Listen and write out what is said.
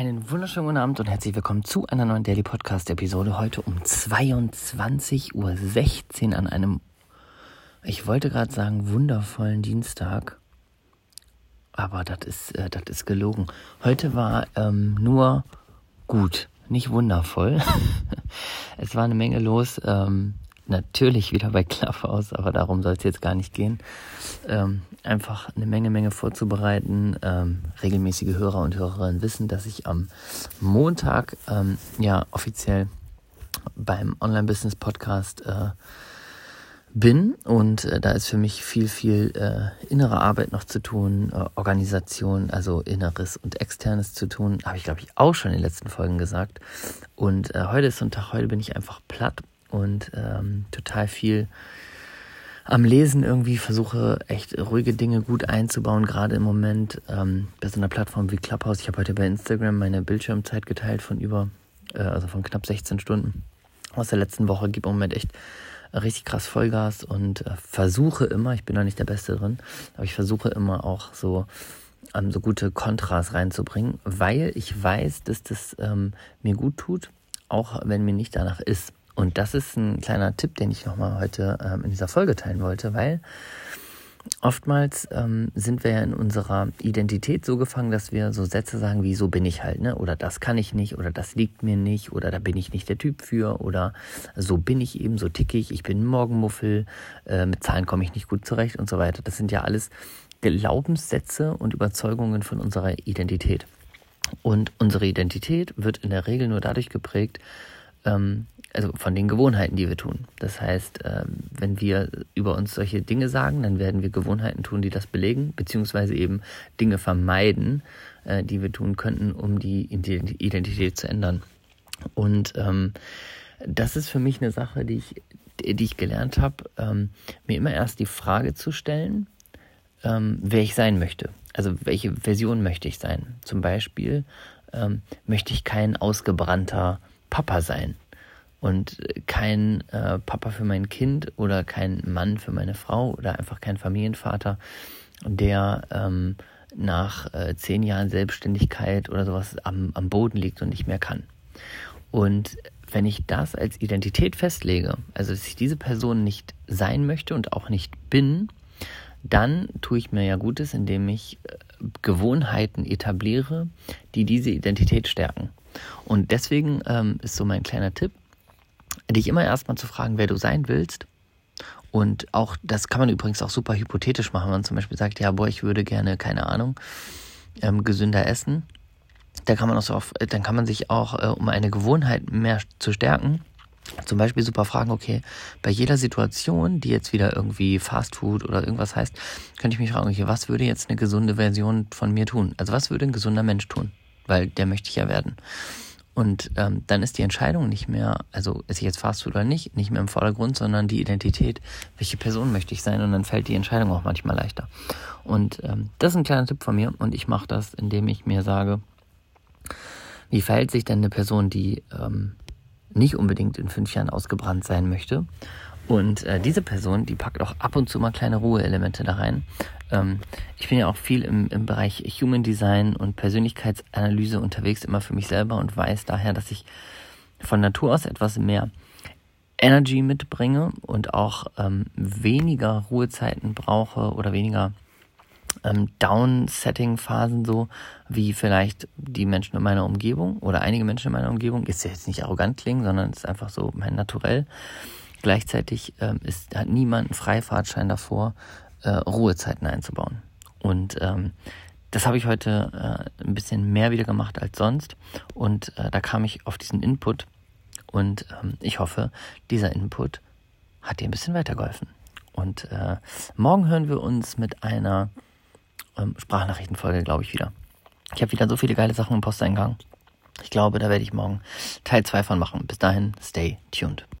Einen wunderschönen guten Abend und herzlich willkommen zu einer neuen Daily Podcast Episode. Heute um 22.16 Uhr an einem, ich wollte gerade sagen, wundervollen Dienstag. Aber das ist, äh, das ist gelogen. Heute war ähm, nur gut, nicht wundervoll. es war eine Menge los. Ähm, natürlich wieder bei Clubhouse, aber darum soll es jetzt gar nicht gehen. Ähm, einfach eine Menge, Menge vorzubereiten. Ähm, regelmäßige Hörer und Hörerinnen wissen, dass ich am Montag ähm, ja offiziell beim Online-Business-Podcast äh, bin und äh, da ist für mich viel, viel äh, innere Arbeit noch zu tun, äh, Organisation, also Inneres und Externes zu tun, habe ich glaube ich auch schon in den letzten Folgen gesagt. Und äh, heute ist so ein Tag, heute bin ich einfach platt und ähm, total viel am Lesen irgendwie, versuche echt ruhige Dinge gut einzubauen, gerade im Moment ähm, bei so einer Plattform wie Clubhouse. Ich habe heute bei Instagram meine Bildschirmzeit geteilt von über, äh, also von knapp 16 Stunden aus der letzten Woche, gebe im Moment echt richtig krass Vollgas und äh, versuche immer, ich bin da nicht der Beste drin, aber ich versuche immer auch so ähm, so gute Kontras reinzubringen, weil ich weiß, dass das ähm, mir gut tut, auch wenn mir nicht danach ist. Und das ist ein kleiner Tipp, den ich nochmal heute ähm, in dieser Folge teilen wollte, weil oftmals ähm, sind wir ja in unserer Identität so gefangen, dass wir so Sätze sagen wie so bin ich halt, ne? Oder das kann ich nicht, oder das liegt mir nicht, oder da bin ich nicht der Typ für, oder so bin ich eben, so ticke ich, ich bin Morgenmuffel, äh, mit Zahlen komme ich nicht gut zurecht und so weiter. Das sind ja alles Glaubenssätze und Überzeugungen von unserer Identität. Und unsere Identität wird in der Regel nur dadurch geprägt, ähm, also von den Gewohnheiten, die wir tun. Das heißt, ähm, wenn wir über uns solche Dinge sagen, dann werden wir Gewohnheiten tun, die das belegen, beziehungsweise eben Dinge vermeiden, äh, die wir tun könnten, um die Identität zu ändern. Und ähm, das ist für mich eine Sache, die ich, die ich gelernt habe, ähm, mir immer erst die Frage zu stellen, ähm, wer ich sein möchte. Also welche Version möchte ich sein? Zum Beispiel ähm, möchte ich kein ausgebrannter Papa sein und kein äh, Papa für mein Kind oder kein Mann für meine Frau oder einfach kein Familienvater, der ähm, nach äh, zehn Jahren Selbstständigkeit oder sowas am, am Boden liegt und nicht mehr kann. Und wenn ich das als Identität festlege, also dass ich diese Person nicht sein möchte und auch nicht bin, dann tue ich mir ja Gutes, indem ich äh, Gewohnheiten etabliere, die diese Identität stärken. Und deswegen ähm, ist so mein kleiner Tipp, dich immer erstmal zu fragen, wer du sein willst. Und auch, das kann man übrigens auch super hypothetisch machen, wenn man zum Beispiel sagt, ja, boah, ich würde gerne, keine Ahnung, ähm, gesünder essen. Da kann man auch so auf, dann kann man sich auch, äh, um eine Gewohnheit mehr zu stärken, zum Beispiel super fragen, okay, bei jeder Situation, die jetzt wieder irgendwie Fast Food oder irgendwas heißt, könnte ich mich fragen, okay, was würde jetzt eine gesunde Version von mir tun? Also was würde ein gesunder Mensch tun? Weil der möchte ich ja werden. Und ähm, dann ist die Entscheidung nicht mehr, also esse ich jetzt Fastfood oder nicht, nicht mehr im Vordergrund, sondern die Identität, welche Person möchte ich sein und dann fällt die Entscheidung auch manchmal leichter. Und ähm, das ist ein kleiner Tipp von mir und ich mache das, indem ich mir sage, wie verhält sich denn eine Person, die ähm, nicht unbedingt in fünf Jahren ausgebrannt sein möchte und äh, diese Person, die packt auch ab und zu mal kleine Ruheelemente da rein. Ähm, ich bin ja auch viel im, im Bereich Human Design und Persönlichkeitsanalyse unterwegs, immer für mich selber und weiß daher, dass ich von Natur aus etwas mehr Energy mitbringe und auch ähm, weniger Ruhezeiten brauche oder weniger ähm, Down-Setting-Phasen so, wie vielleicht die Menschen in meiner Umgebung oder einige Menschen in meiner Umgebung. Ist ja jetzt nicht arrogant klingen, sondern ist einfach so mein Naturell. Gleichzeitig ähm, ist, hat niemand einen Freifahrtschein davor, äh, Ruhezeiten einzubauen. Und ähm, das habe ich heute äh, ein bisschen mehr wieder gemacht als sonst. Und äh, da kam ich auf diesen Input. Und ähm, ich hoffe, dieser Input hat dir ein bisschen weitergeholfen. Und äh, morgen hören wir uns mit einer ähm, Sprachnachrichtenfolge, glaube ich, wieder. Ich habe wieder so viele geile Sachen im Posteingang. Ich glaube, da werde ich morgen Teil 2 von machen. Bis dahin, stay tuned.